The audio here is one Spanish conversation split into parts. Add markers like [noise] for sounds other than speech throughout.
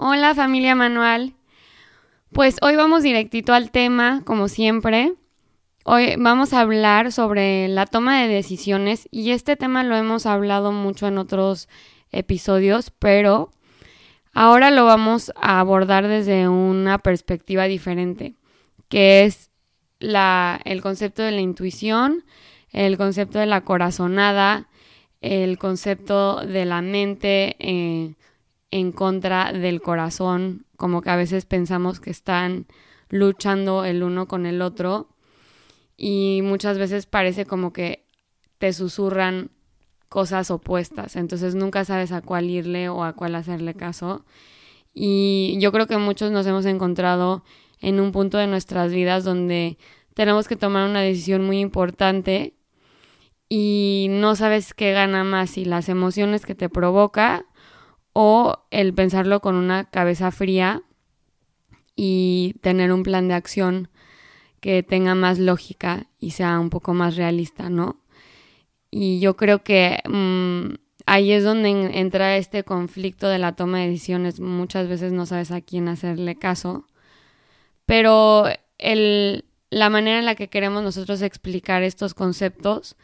Hola familia Manual. Pues hoy vamos directito al tema, como siempre. Hoy vamos a hablar sobre la toma de decisiones y este tema lo hemos hablado mucho en otros episodios, pero ahora lo vamos a abordar desde una perspectiva diferente, que es la, el concepto de la intuición, el concepto de la corazonada, el concepto de la mente eh, en contra del corazón, como que a veces pensamos que están luchando el uno con el otro y muchas veces parece como que te susurran cosas opuestas, entonces nunca sabes a cuál irle o a cuál hacerle caso. Y yo creo que muchos nos hemos encontrado en un punto de nuestras vidas donde tenemos que tomar una decisión muy importante y no sabes qué gana más, si las emociones que te provoca o el pensarlo con una cabeza fría y tener un plan de acción que tenga más lógica y sea un poco más realista, ¿no? Y yo creo que mmm, ahí es donde en, entra este conflicto de la toma de decisiones. Muchas veces no sabes a quién hacerle caso, pero el, la manera en la que queremos nosotros explicar estos conceptos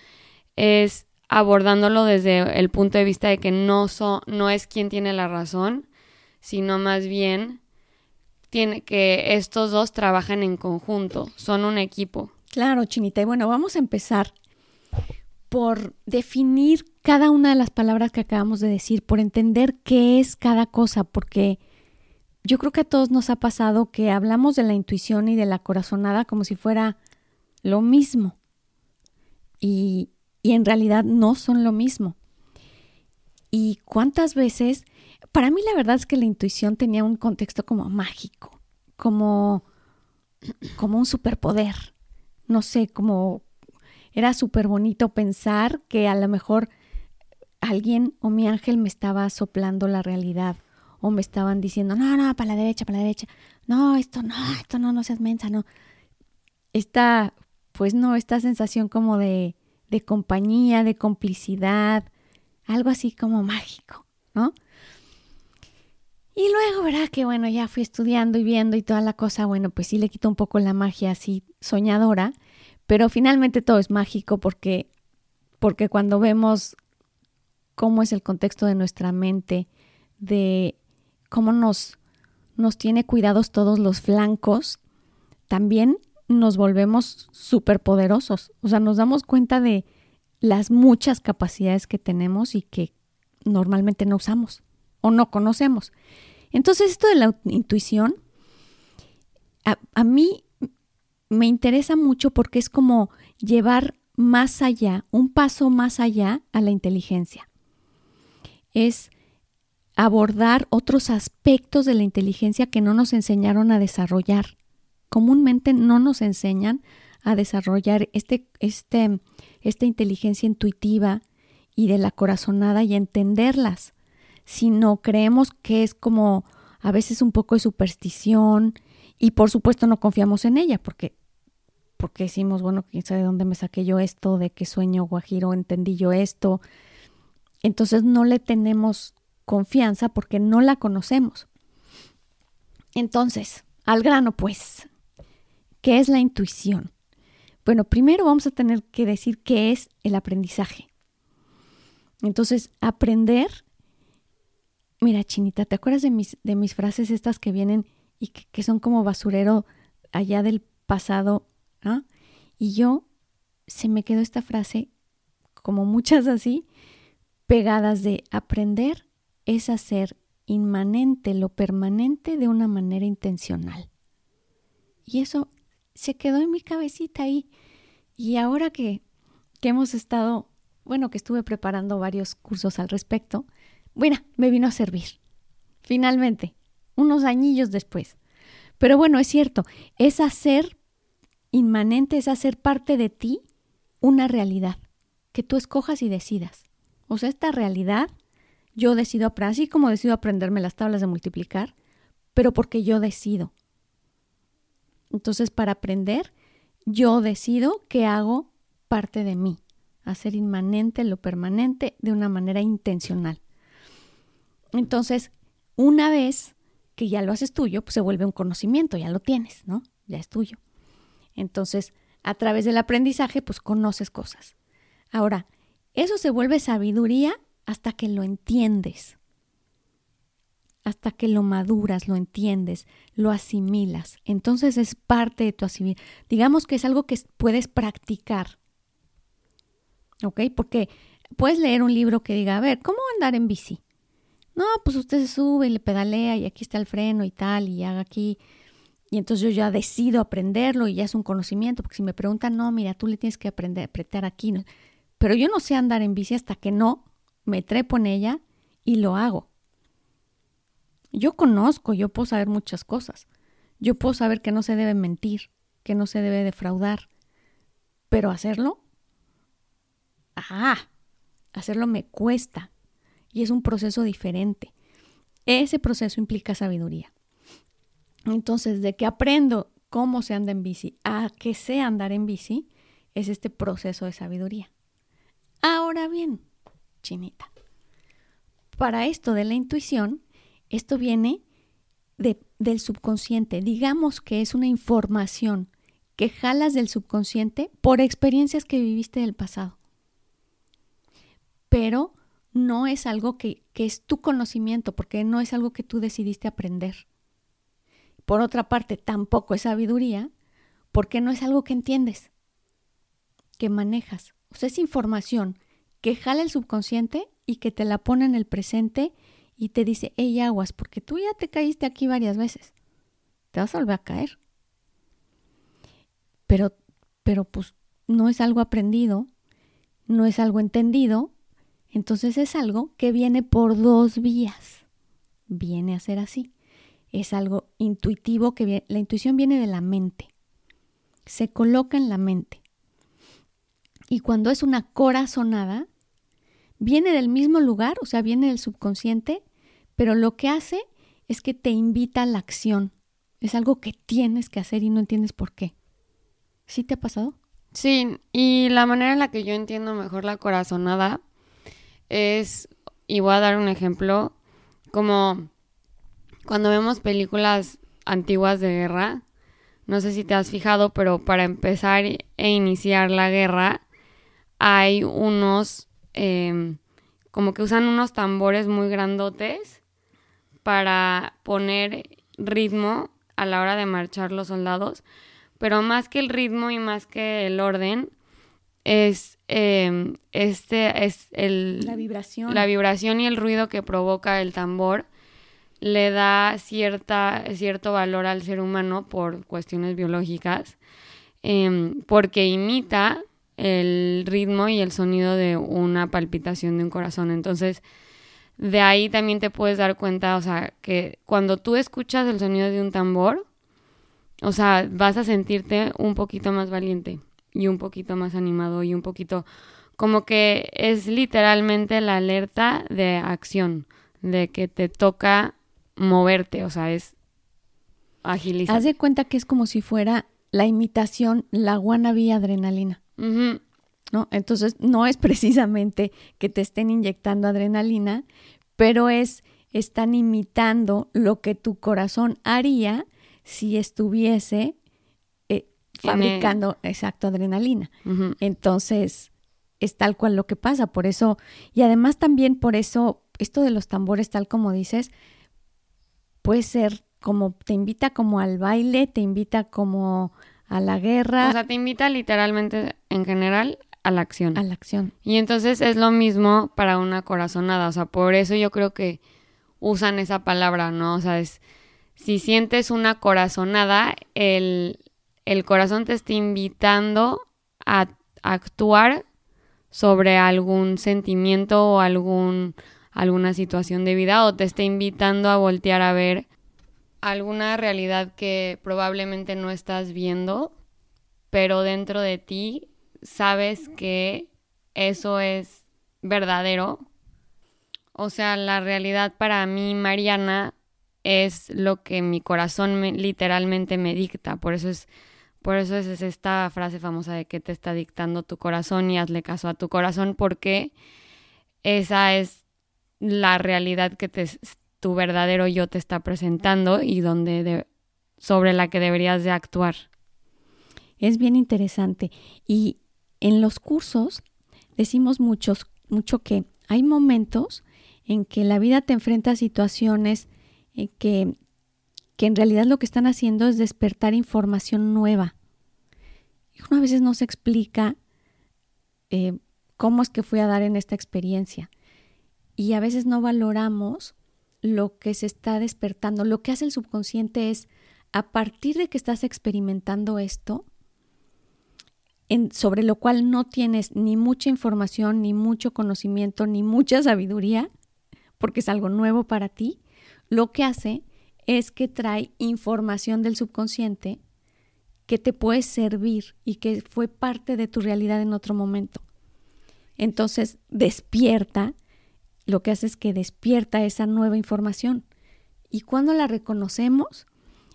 es abordándolo desde el punto de vista de que no, so, no es quien tiene la razón, sino más bien tiene que estos dos trabajan en conjunto, son un equipo. Claro, Chinita. Y bueno, vamos a empezar por definir cada una de las palabras que acabamos de decir, por entender qué es cada cosa, porque yo creo que a todos nos ha pasado que hablamos de la intuición y de la corazonada como si fuera lo mismo. Y, y en realidad no son lo mismo. Y cuántas veces, para mí la verdad es que la intuición tenía un contexto como mágico, como, como un superpoder. No sé, como era súper bonito pensar que a lo mejor alguien o mi ángel me estaba soplando la realidad o me estaban diciendo, no, no, para la derecha, para la derecha, no, esto no, esto no, no seas mensa, no. Esta, pues no, esta sensación como de, de compañía, de complicidad, algo así como mágico, ¿no? Y luego, ¿verdad? Que bueno, ya fui estudiando y viendo y toda la cosa, bueno, pues sí le quito un poco la magia así soñadora, pero finalmente todo es mágico porque, porque cuando vemos cómo es el contexto de nuestra mente, de cómo nos, nos tiene cuidados todos los flancos, también nos volvemos súper poderosos. O sea, nos damos cuenta de las muchas capacidades que tenemos y que normalmente no usamos o no conocemos. Entonces, esto de la intuición, a, a mí me interesa mucho porque es como llevar más allá, un paso más allá a la inteligencia. Es abordar otros aspectos de la inteligencia que no nos enseñaron a desarrollar. Comúnmente no nos enseñan a desarrollar este, este, esta inteligencia intuitiva y de la corazonada y entenderlas, sino creemos que es como a veces un poco de superstición y por supuesto no confiamos en ella porque porque decimos, bueno, quién sabe dónde me saqué yo esto, de qué sueño guajiro entendí yo esto. Entonces no le tenemos confianza porque no la conocemos. Entonces, al grano pues, ¿qué es la intuición? Bueno, primero vamos a tener que decir qué es el aprendizaje. Entonces, aprender, mira, Chinita, ¿te acuerdas de mis, de mis frases estas que vienen y que, son como basurero allá del pasado? Y yo, se me quedó esta frase, como muchas así, pegadas de aprender es hacer inmanente lo permanente de una manera intencional. Y eso se quedó en mi cabecita ahí. Y ahora que, que hemos estado, bueno, que estuve preparando varios cursos al respecto, bueno, me vino a servir. Finalmente, unos añillos después. Pero bueno, es cierto, es hacer inmanente, es hacer parte de ti una realidad, que tú escojas y decidas. O sea, esta realidad, yo decido, así como decido aprenderme las tablas de multiplicar, pero porque yo decido. Entonces, para aprender, yo decido que hago parte de mí, hacer inmanente lo permanente de una manera intencional. Entonces, una vez que ya lo haces tuyo, pues se vuelve un conocimiento, ya lo tienes, ¿no? Ya es tuyo. Entonces, a través del aprendizaje, pues conoces cosas. Ahora, eso se vuelve sabiduría hasta que lo entiendes, hasta que lo maduras, lo entiendes, lo asimilas. Entonces es parte de tu asimilación. Digamos que es algo que puedes practicar. ¿Ok? Porque puedes leer un libro que diga, a ver, ¿cómo andar en bici? No, pues usted se sube y le pedalea y aquí está el freno y tal y haga aquí. Y entonces yo ya decido aprenderlo y ya es un conocimiento, porque si me preguntan, no, mira, tú le tienes que aprender apretar aquí. Pero yo no sé andar en bici hasta que no me trepo en ella y lo hago. Yo conozco, yo puedo saber muchas cosas. Yo puedo saber que no se debe mentir, que no se debe defraudar. Pero hacerlo, ah, hacerlo me cuesta y es un proceso diferente. Ese proceso implica sabiduría. Entonces, de que aprendo cómo se anda en bici a que sé andar en bici, es este proceso de sabiduría. Ahora bien, chinita, para esto de la intuición, esto viene del subconsciente. Digamos que es una información que jalas del subconsciente por experiencias que viviste del pasado. Pero no es algo que, es tu conocimiento, porque no es algo que tú decidiste aprender. Por otra parte, tampoco es sabiduría, porque no es algo que entiendes, que manejas. O sea, es información que jala el subconsciente y que te la pone en el presente y te dice, hey, aguas, porque tú ya te caíste aquí varias veces. Te vas a volver a caer. Pero, pero pues no es algo aprendido, no es algo entendido, entonces es algo que viene por dos vías. Viene a ser así. Es algo intuitivo que la intuición viene de la mente. Se coloca en la mente. Y cuando es una corazonada, viene del mismo lugar, o sea, viene del subconsciente, pero lo que hace es que te invita a la acción. Es algo que tienes que hacer y no entiendes por qué. ¿Sí te ha pasado? Sí, y la manera en la que yo entiendo mejor la corazonada es, y voy a dar un ejemplo, como cuando vemos películas antiguas de guerra, no sé si te has fijado, pero para empezar e iniciar la guerra hay unos, em, como que usan unos tambores muy grandotes para poner ritmo a la hora de marchar los soldados, pero más que el ritmo y más que el orden, es em, este es el la vibración. la vibración y el ruido que provoca el tambor le da cierta cierto valor al ser humano por cuestiones biológicas em, porque imita el ritmo y el sonido de una palpitación de un corazón entonces de ahí también te puedes dar cuenta o sea que cuando tú escuchas el sonido de un tambor o sea vas a sentirte un poquito más valiente y un poquito más animado y un poquito como que es literalmente la alerta de acción, de que te toca moverte, o sea, es agilizar. Haz de cuenta que es como si fuera la imitación, la wannabe adrenalina. ¿No? Entonces, no es precisamente que te estén inyectando adrenalina, pero es, están imitando lo que tu corazón haría si estuviese fabricando, exacto, adrenalina. Entonces, es tal cual lo que pasa, por eso, y además también por eso, esto de los tambores, tal como dices, puede ser como, te invita como al baile, te invita como a la guerra. O sea, te invita literalmente, en general, a la acción. A la acción. Y entonces es lo mismo para una corazonada, o sea, por eso yo creo que usan esa palabra, ¿no? O sea, es, si sientes una corazonada, el, el corazón te está invitando a actuar sobre algún sentimiento o algún, alguna situación de vida o te está invitando a voltear a ver alguna realidad que probablemente no estás viendo, pero dentro de ti sabes que eso es verdadero. O sea, la realidad para mí, Mariana, es lo que mi corazón literalmente me dicta. Por eso es, por eso es esta frase famosa de que te está dictando tu corazón y hazle caso a tu corazón, porque esa es la realidad que te, tu verdadero yo te está presentando y donde sobre la que deberías de actuar. Es bien interesante. Y en los cursos decimos muchos, mucho que hay momentos en que la vida te enfrenta a situaciones eh, que, que en realidad lo que están haciendo es despertar información nueva. Y uno a veces no se explica eh, cómo es que fui a dar en esta experiencia. Y a veces no valoramos lo que se está despertando. Lo que hace el subconsciente es, a partir de que estás experimentando esto, en, sobre lo cual no tienes ni mucha información, ni mucho conocimiento, ni mucha sabiduría, porque es algo nuevo para ti, lo que hace es que trae información del subconsciente que te puede servir y que fue parte de tu realidad en otro momento. Entonces despierta lo que hace es que despierta esa nueva información. Y cuando la reconocemos,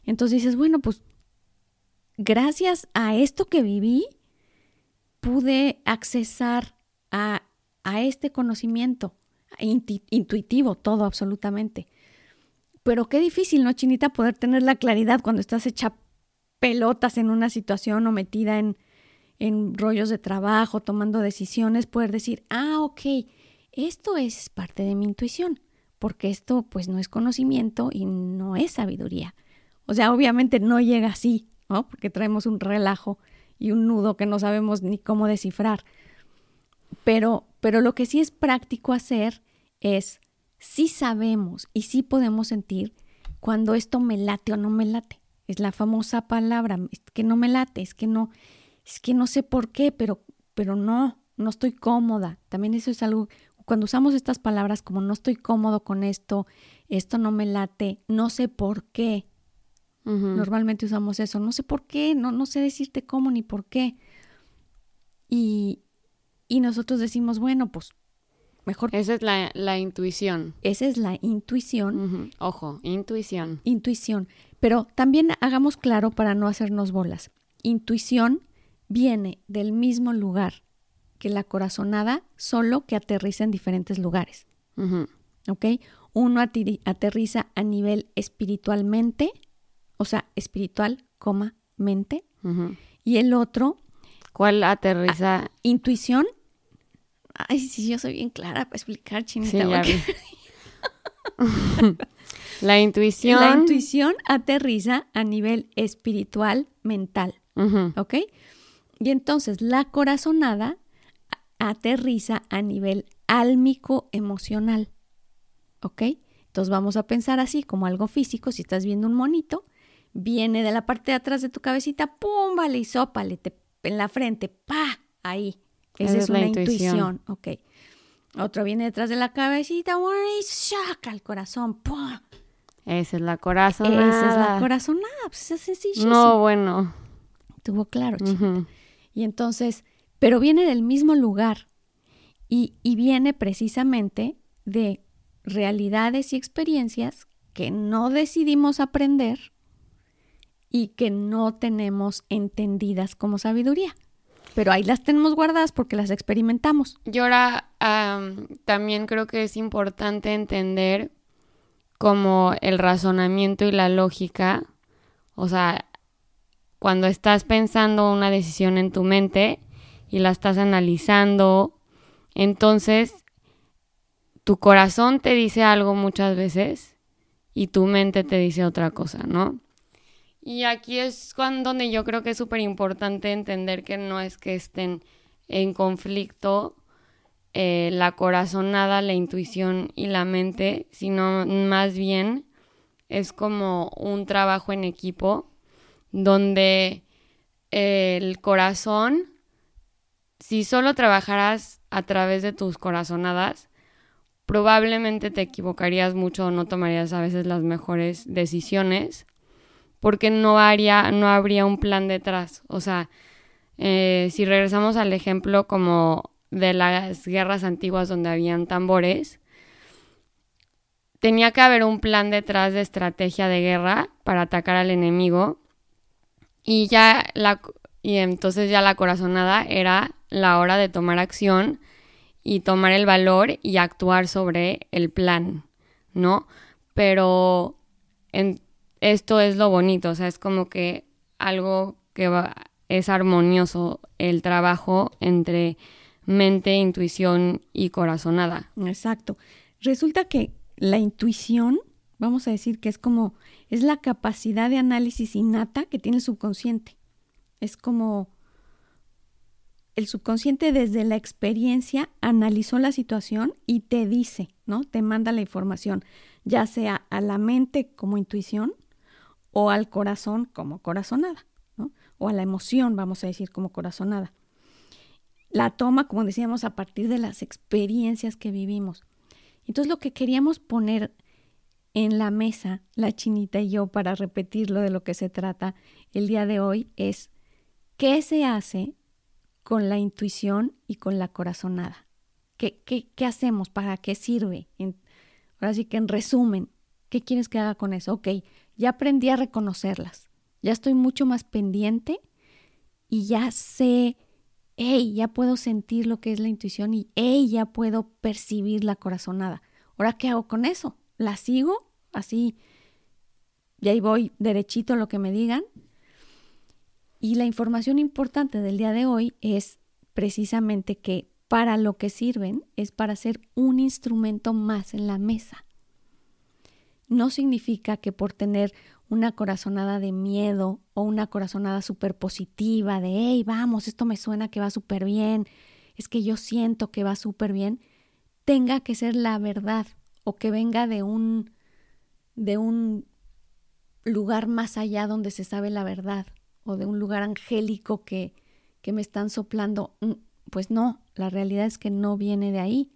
entonces dices, bueno, pues gracias a esto que viví, pude accesar a, a este conocimiento intuitivo, todo absolutamente. Pero qué difícil, ¿no, Chinita? Poder tener la claridad cuando estás hecha pelotas en una situación o metida en, en rollos de trabajo, tomando decisiones, poder decir, ah, ok, esto es parte de mi intuición, porque esto pues no es conocimiento y no es sabiduría. O sea, obviamente no llega así, ¿no? Porque traemos un relajo y un nudo que no sabemos ni cómo descifrar. Pero, pero lo que sí es práctico hacer es, sí sabemos y sí podemos sentir cuando esto me late o no me late. Es la famosa palabra, es que no me late, es que no, es que no sé por qué, pero, pero no, no estoy cómoda. También eso es algo, cuando usamos estas palabras como no estoy cómodo con esto, esto no me late, no sé por qué. Normalmente usamos eso, no sé por qué, no, no sé decirte cómo ni por qué. Y, y nosotros decimos, bueno, pues mejor. Esa es la, la intuición. Esa es la intuición. Ojo, intuición. Intuición. Pero también hagamos claro para no hacernos bolas. Intuición viene del mismo lugar que la corazonada, solo que aterriza en diferentes lugares. ¿Ok? Uno aterriza a nivel espiritualmente, o sea, espiritual, coma, mente. Y el otro... ¿Cuál aterriza? intuición. Ay, sí, yo soy bien clara para explicar, chinita. [laughs] la intuición. La intuición aterriza a nivel espiritual, mental. ¿Ok? Y entonces la corazonada aterriza a nivel álmico emocional. ¿Ok? Entonces vamos a pensar así como algo físico. Si estás viendo un monito, viene de la parte de atrás de tu cabecita, ¡pum! Vale, y sópale en la frente, ¡pa! Ahí. Esa, es, una intuición. Ok. Otro viene detrás de la cabecita, y saca el corazón, ¡pum! Esa es la corazonada. Esa es la corazonada. Pues es sencillo. No, bueno. Tuvo claro, chica. Y entonces pero viene del mismo lugar y, viene precisamente de realidades y experiencias que no decidimos aprender y que no tenemos entendidas como sabiduría. Pero ahí las tenemos guardadas porque las experimentamos. Y ahora también creo que es importante entender como el razonamiento y la lógica. O sea, cuando estás pensando una decisión en tu mente, y la estás analizando, entonces tu corazón te dice algo muchas veces y tu mente te dice otra cosa, ¿no? Y aquí es cuando, donde yo creo que es súper importante entender que no es que estén en conflicto eh, la corazonada, la intuición y la mente, sino más bien es como un trabajo en equipo donde el corazón si solo trabajaras a través de tus corazonadas, probablemente te equivocarías mucho o no tomarías a veces las mejores decisiones porque no, haría, no habría un plan detrás. O sea, eh, si regresamos al ejemplo como de las guerras antiguas donde habían tambores, tenía que haber un plan detrás de estrategia de guerra para atacar al enemigo y ya la y entonces ya la corazonada era la hora de tomar acción y tomar el valor y actuar sobre el plan, ¿no? Pero en, esto es lo bonito, o sea, es como que algo que es armonioso el trabajo entre mente, intuición y corazonada. Exacto. Resulta que la intuición, vamos a decir que es como, es la capacidad de análisis innata que tiene el subconsciente. Es como el subconsciente desde la experiencia analizó la situación y te dice, ¿no? Te manda la información, ya sea a la mente como intuición o al corazón como corazonada, ¿no? O a la emoción, vamos a decir, como corazonada. La toma, como decíamos, a partir de las experiencias que vivimos. Entonces lo que queríamos poner en la mesa, la chinita y yo, para repetirlo de lo que se trata el día de hoy, es qué se hace con la intuición y con la corazonada. ¿Qué, qué, hacemos? ¿Para qué sirve? ahora sí que en resumen, ¿qué quieres que haga con eso? Ok, ya aprendí a reconocerlas, ya estoy mucho más pendiente y ya sé hey, ya puedo sentir lo que es la intuición y hey, ya puedo percibir la corazonada. Ahora, ¿qué hago con eso? ¿La sigo? Así, y ahí voy derechito a lo que me digan. Y la información importante del día de hoy es precisamente que para lo que sirven es para ser un instrumento más en la mesa. No significa que por tener una corazonada de miedo o una corazonada súper positiva de, hey, vamos, esto me suena que va súper bien, es que yo siento que va súper bien, tenga que ser la verdad o que venga de un, de un lugar más allá donde se sabe la verdad o de un lugar angélico que, que me están soplando. Mm, pues no, la realidad es que no viene de ahí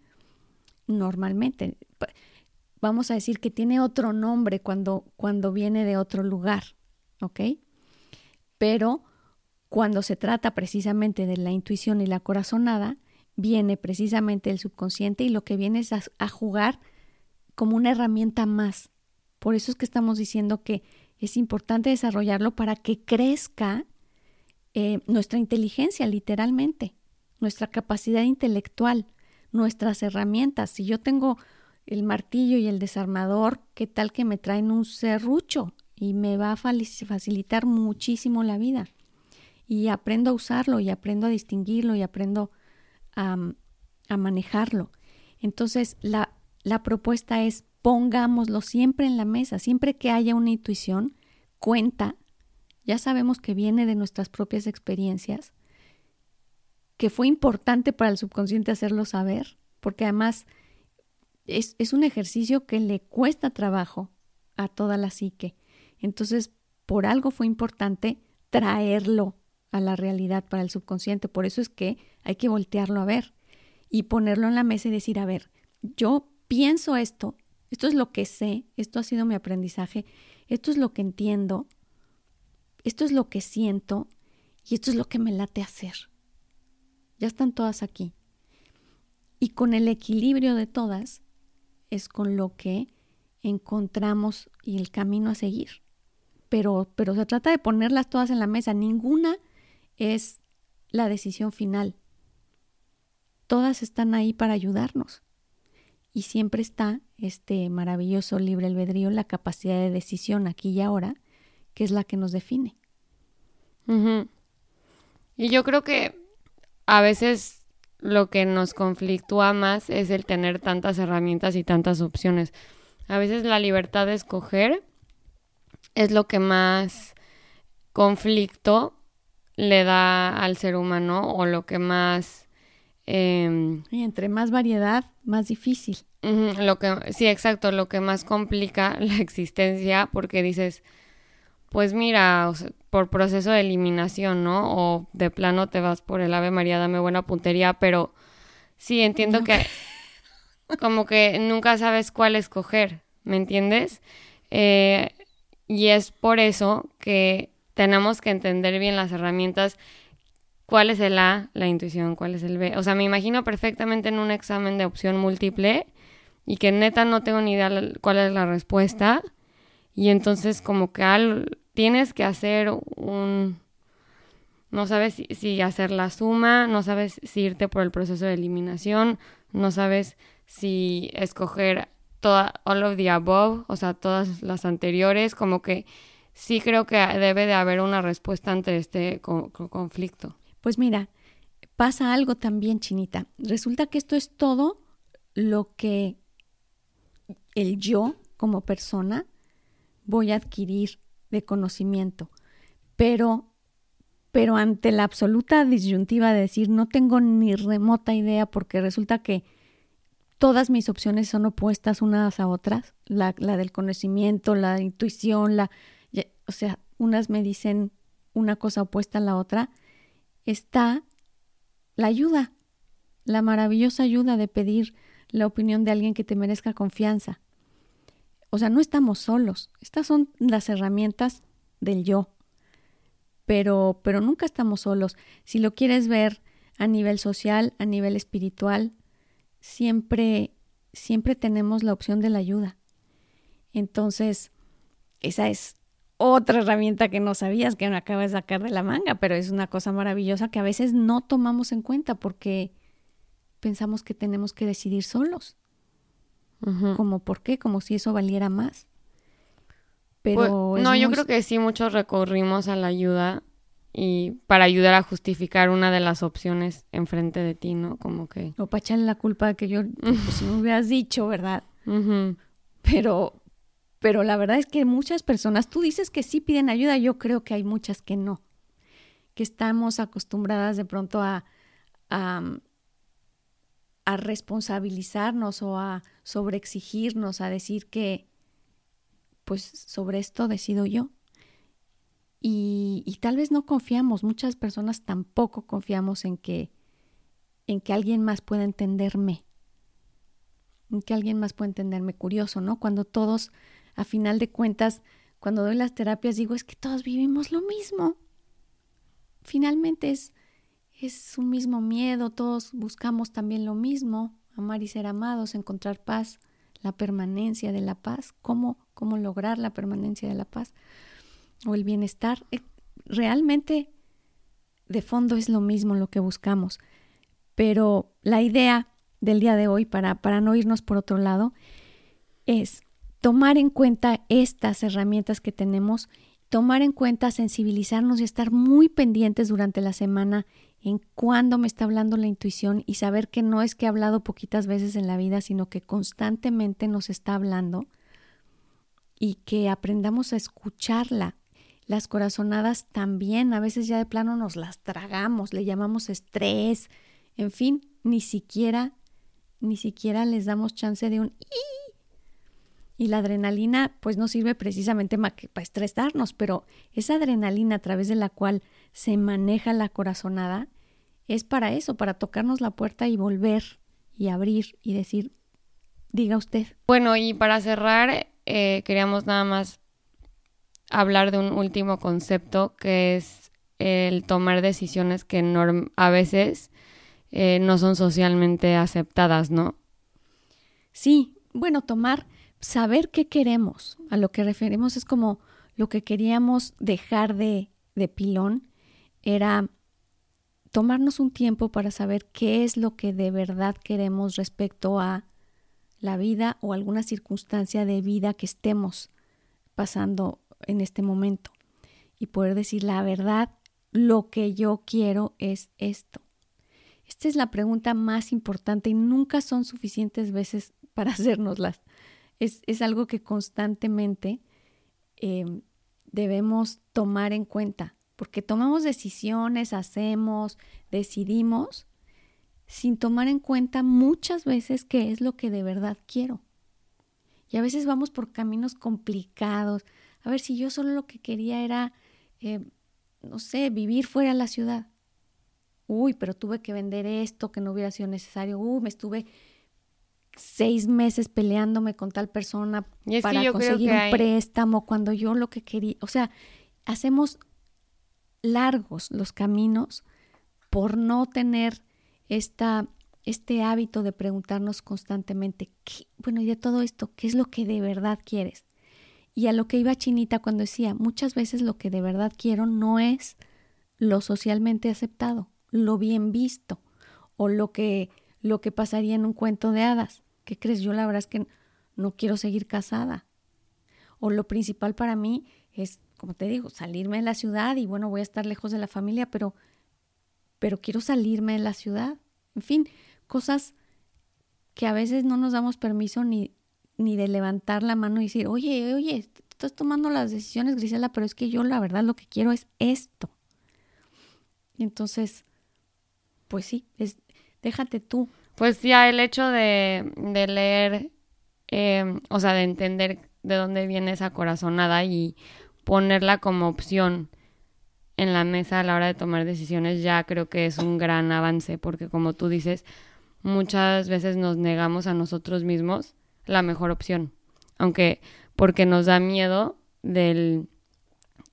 normalmente vamos a decir que tiene otro nombre cuando, cuando viene de otro lugar, ¿ok? Pero cuando se trata precisamente de la intuición y la corazonada, viene precisamente el subconsciente y lo que viene es a, jugar como una herramienta más. Por eso es que estamos diciendo que es importante desarrollarlo para que crezca eh, nuestra inteligencia, literalmente, nuestra capacidad intelectual, nuestras herramientas. Si yo tengo el martillo y el desarmador, ¿qué tal que me traen un serrucho? Y me va a facilitar muchísimo la vida. Y aprendo a usarlo y aprendo a distinguirlo y aprendo a, a manejarlo. Entonces, la, la propuesta es pongámoslo siempre en la mesa, siempre que haya una intuición, cuenta, ya sabemos que viene de nuestras propias experiencias, que fue importante para el subconsciente hacerlo saber, porque además es, un ejercicio que le cuesta trabajo a toda la psique. Entonces, por algo fue importante traerlo a la realidad para el subconsciente. Por eso es que hay que voltearlo a ver y ponerlo en la mesa y decir, a ver, yo pienso esto, esto es lo que sé, esto ha sido mi aprendizaje, esto es lo que entiendo, esto es lo que siento y esto es lo que me late hacer. Ya están todas aquí. Y con el equilibrio de todas, es con lo que encontramos y el camino a seguir. Pero, pero se trata de ponerlas todas en la mesa. Ninguna es la decisión final. Todas están ahí para ayudarnos. Y siempre está este maravilloso libre albedrío, la capacidad de decisión aquí y ahora, que es la que nos define. Y yo creo que a veces lo que nos conflictúa más es el tener tantas herramientas y tantas opciones. A veces la libertad de escoger es lo que más conflicto le da al ser humano o lo que más... Em, y entre más variedad, más difícil. lo que, sí, exacto, lo que más complica [laughs] la existencia porque dices, pues mira, por proceso de eliminación, ¿no? O de plano te vas por el Ave María, dame buena puntería, pero sí entiendo que... [laughs] como que nunca sabes cuál escoger, ¿me entiendes? Eh, y es por eso que tenemos que entender bien las herramientas, cuál es el A, la intuición, cuál es el B. O sea, me imagino perfectamente en un examen de opción múltiple y que neta no tengo ni idea cuál es la respuesta. Y entonces como que al, tienes que hacer un... No sabes si, hacer la suma, no sabes si irte por el proceso de eliminación, no sabes si escoger toda, all of the above, o sea, todas las anteriores, como que sí creo que debe de haber una respuesta ante este conflicto. Pues mira, pasa algo también, Chinita. Resulta que esto es todo lo que el yo como persona voy a adquirir de conocimiento. Pero, pero ante la absoluta disyuntiva de decir no tengo ni remota idea porque resulta que todas mis opciones son opuestas unas a otras, la, la del conocimiento, la intuición, la, o sea, unas me dicen una cosa opuesta a la otra, está la ayuda, la maravillosa ayuda de pedir la opinión de alguien que te merezca confianza. O sea, no estamos solos. Estas son las herramientas del yo. Pero, pero nunca estamos solos. Si lo quieres ver a nivel social, a nivel espiritual, siempre, siempre tenemos la opción de la ayuda. Entonces, esa es otra herramienta que no sabías que me acaba de sacar de la manga, pero es una cosa maravillosa que a veces no tomamos en cuenta porque pensamos que tenemos que decidir solos. Como por qué, como si eso valiera más. Pero pues, no, yo creo que sí muchos recurrimos a la ayuda y para ayudar a justificar una de las opciones enfrente de ti, ¿no? Como que o para echarle la culpa de que yo pues, no hubieras dicho, ¿verdad? Pero pero la verdad es que muchas personas, tú dices que sí piden ayuda, yo creo que hay muchas que no, que estamos acostumbradas de pronto a, a, a responsabilizarnos o a sobreexigirnos, a decir que, pues sobre esto decido yo. Y, y, tal vez no confiamos, muchas personas tampoco confiamos en que, en que alguien más pueda entenderme, en que alguien más pueda entenderme. Curioso, ¿no? Cuando todos a final de cuentas, cuando doy las terapias, digo, es que todos vivimos lo mismo. Finalmente es, es un mismo miedo, todos buscamos también lo mismo, amar y ser amados, encontrar paz, la permanencia de la paz, cómo, cómo lograr la permanencia de la paz o el bienestar. Eh, realmente, de fondo es lo mismo lo que buscamos, pero la idea del día de hoy, para, para no irnos por otro lado, es tomar en cuenta estas herramientas que tenemos, tomar en cuenta, sensibilizarnos y estar muy pendientes durante la semana en cuándo me está hablando la intuición y saber que no es que he hablado poquitas veces en la vida, sino que constantemente nos está hablando y que aprendamos a escucharla. Las corazonadas también, a veces ya de plano nos las tragamos, le llamamos estrés, en fin, ni siquiera, ni siquiera les damos chance de un y la adrenalina pues no sirve precisamente para estresarnos, pero esa adrenalina a través de la cual se maneja la corazonada es para eso, para tocarnos la puerta y volver y abrir y decir, diga usted. Bueno, y para cerrar, eh, queríamos nada más hablar de un último concepto que es el tomar decisiones que a veces eh, no son socialmente aceptadas, ¿no? Sí, bueno, tomar saber qué queremos, a lo que referimos es como lo que queríamos dejar de, de pilón, era tomarnos un tiempo para saber qué es lo que de verdad queremos respecto a la vida o alguna circunstancia de vida que estemos pasando en este momento y poder decir la verdad, lo que yo quiero es esto. Esta es la pregunta más importante y nunca son suficientes veces para [laughs] hacérnoslas es, algo que constantemente em, debemos tomar en cuenta, porque tomamos decisiones, hacemos, decidimos, sin tomar en cuenta muchas veces qué es lo que de verdad quiero. Y a veces vamos por caminos complicados. A ver, si yo solo lo que quería era, eh, no sé, vivir fuera de la ciudad. Uy, pero tuve que vender esto que no hubiera sido necesario. Uy, me estuve seis meses peleándome con tal persona para conseguir un préstamo cuando yo lo que quería, o sea, hacemos largos los caminos por no tener esta, este hábito de preguntarnos constantemente, bueno, y de todo esto, ¿qué es lo que de verdad quieres? Y a lo que iba Chinita cuando decía, muchas veces lo que de verdad quiero no es lo socialmente aceptado, lo bien visto o lo que, lo que pasaría en un cuento de hadas. ¿Qué crees? Yo la verdad es que no quiero seguir casada. O lo principal para mí es, como te digo, salirme de la ciudad y bueno, voy a estar lejos de la familia, pero, pero quiero salirme de la ciudad. En fin, cosas que a veces no nos damos permiso ni, ni de levantar la mano y decir, oye, oye, estás tomando las decisiones, Grisela, pero es que yo la verdad lo que quiero es esto. Entonces, pues sí, es, déjate tú. Pues ya el hecho de, de leer, em, o sea, de entender de dónde viene esa corazonada y ponerla como opción en la mesa a la hora de tomar decisiones, ya creo que es un gran avance, porque como tú dices, muchas veces nos negamos a nosotros mismos la mejor opción, aunque porque nos da miedo del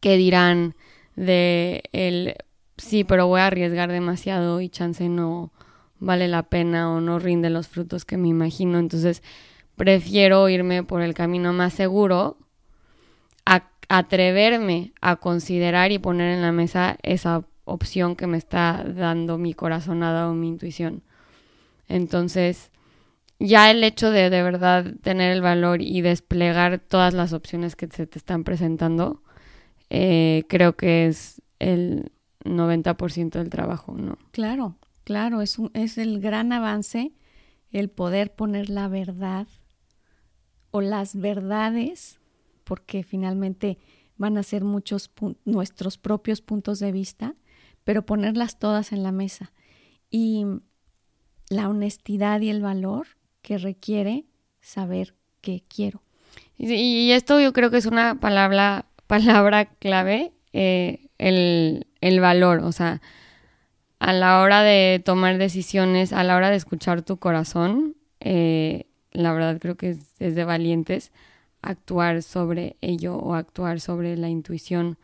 que dirán, de el sí, pero voy a arriesgar demasiado y chance no vale la pena o no rinde los frutos que me imagino. Entonces, prefiero irme por el camino más seguro, a atreverme a considerar y poner en la mesa esa opción que me está dando mi corazonada o mi intuición. Entonces, ya el hecho de de verdad tener el valor y desplegar todas las opciones que se te están presentando, eh, creo que es el 90% del trabajo, ¿no? Claro, claro, es, un, es el gran avance el poder poner la verdad o las verdades, porque finalmente van a ser muchos nuestros propios puntos de vista, pero ponerlas todas en la mesa. Y la honestidad y el valor que requiere saber qué quiero. Y, esto yo creo que es una palabra, palabra clave, eh, el, el valor, o sea, a la hora de tomar decisiones, a la hora de escuchar tu corazón, eh, la verdad creo que es, es, de valientes actuar sobre ello o actuar sobre la intuición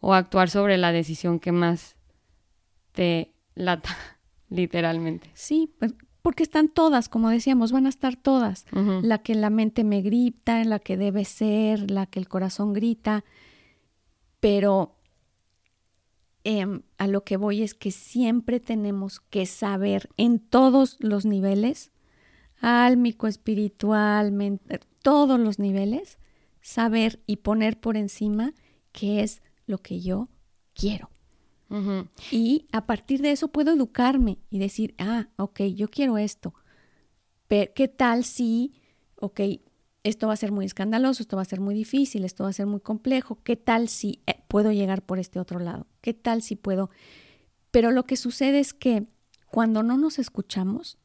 o actuar sobre la decisión que más te lata, [laughs] literalmente. Sí, pues, porque están todas, como decíamos, van a estar todas. La que la mente me grita, la que debe ser, la que el corazón grita. Pero em, a lo que voy es que siempre tenemos que saber en todos los niveles, álmico, espiritual, mental, todos los niveles, saber y poner por encima qué es lo que yo quiero. Y a partir de eso puedo educarme y decir, ah, ok, yo quiero esto. Pero, ¿Qué tal si, ok, esto va a ser muy escandaloso, esto va a ser muy difícil, esto va a ser muy complejo? ¿Qué tal si eh, puedo llegar por este otro lado? ¿Qué tal si puedo? Pero lo que sucede es que cuando no nos escuchamos,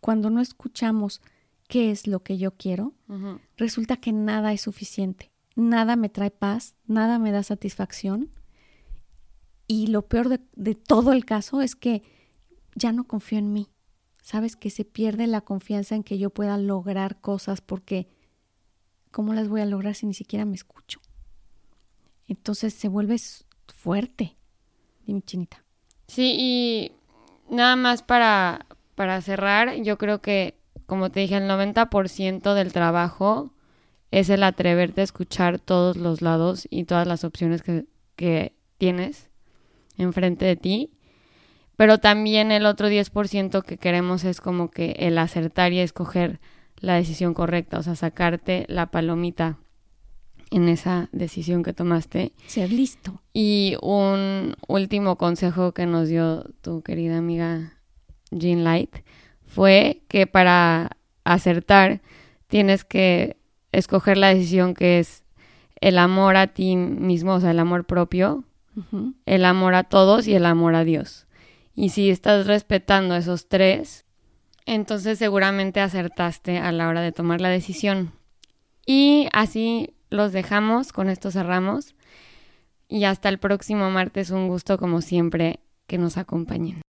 cuando no escuchamos qué es lo que yo quiero, resulta que nada es suficiente. Nada me trae paz, nada me da satisfacción y lo peor de, todo el caso es que ya no confío en mí. Sabes que se pierde la confianza en que yo pueda lograr cosas porque ¿cómo las voy a lograr si ni siquiera me escucho? Entonces se vuelve fuerte. Dime, chinita. Sí, y nada más para, para cerrar, yo creo que, como te dije, el 90% del trabajo es el atreverte a escuchar todos los lados y todas las opciones que, que tienes enfrente de ti. Pero también el otro 10% que queremos es como que el acertar y escoger la decisión correcta, o sea, sacarte la palomita en esa decisión que tomaste. Ser listo. Y un último consejo que nos dio tu querida amiga Jean Light fue que para acertar tienes que escoger la decisión que es el amor a ti mismo, o sea, el amor propio, el amor a todos y el amor a Dios. Y si estás respetando esos tres, entonces seguramente acertaste a la hora de tomar la decisión. Y así los dejamos, con esto cerramos. Y hasta el próximo martes, un gusto como siempre que nos acompañen.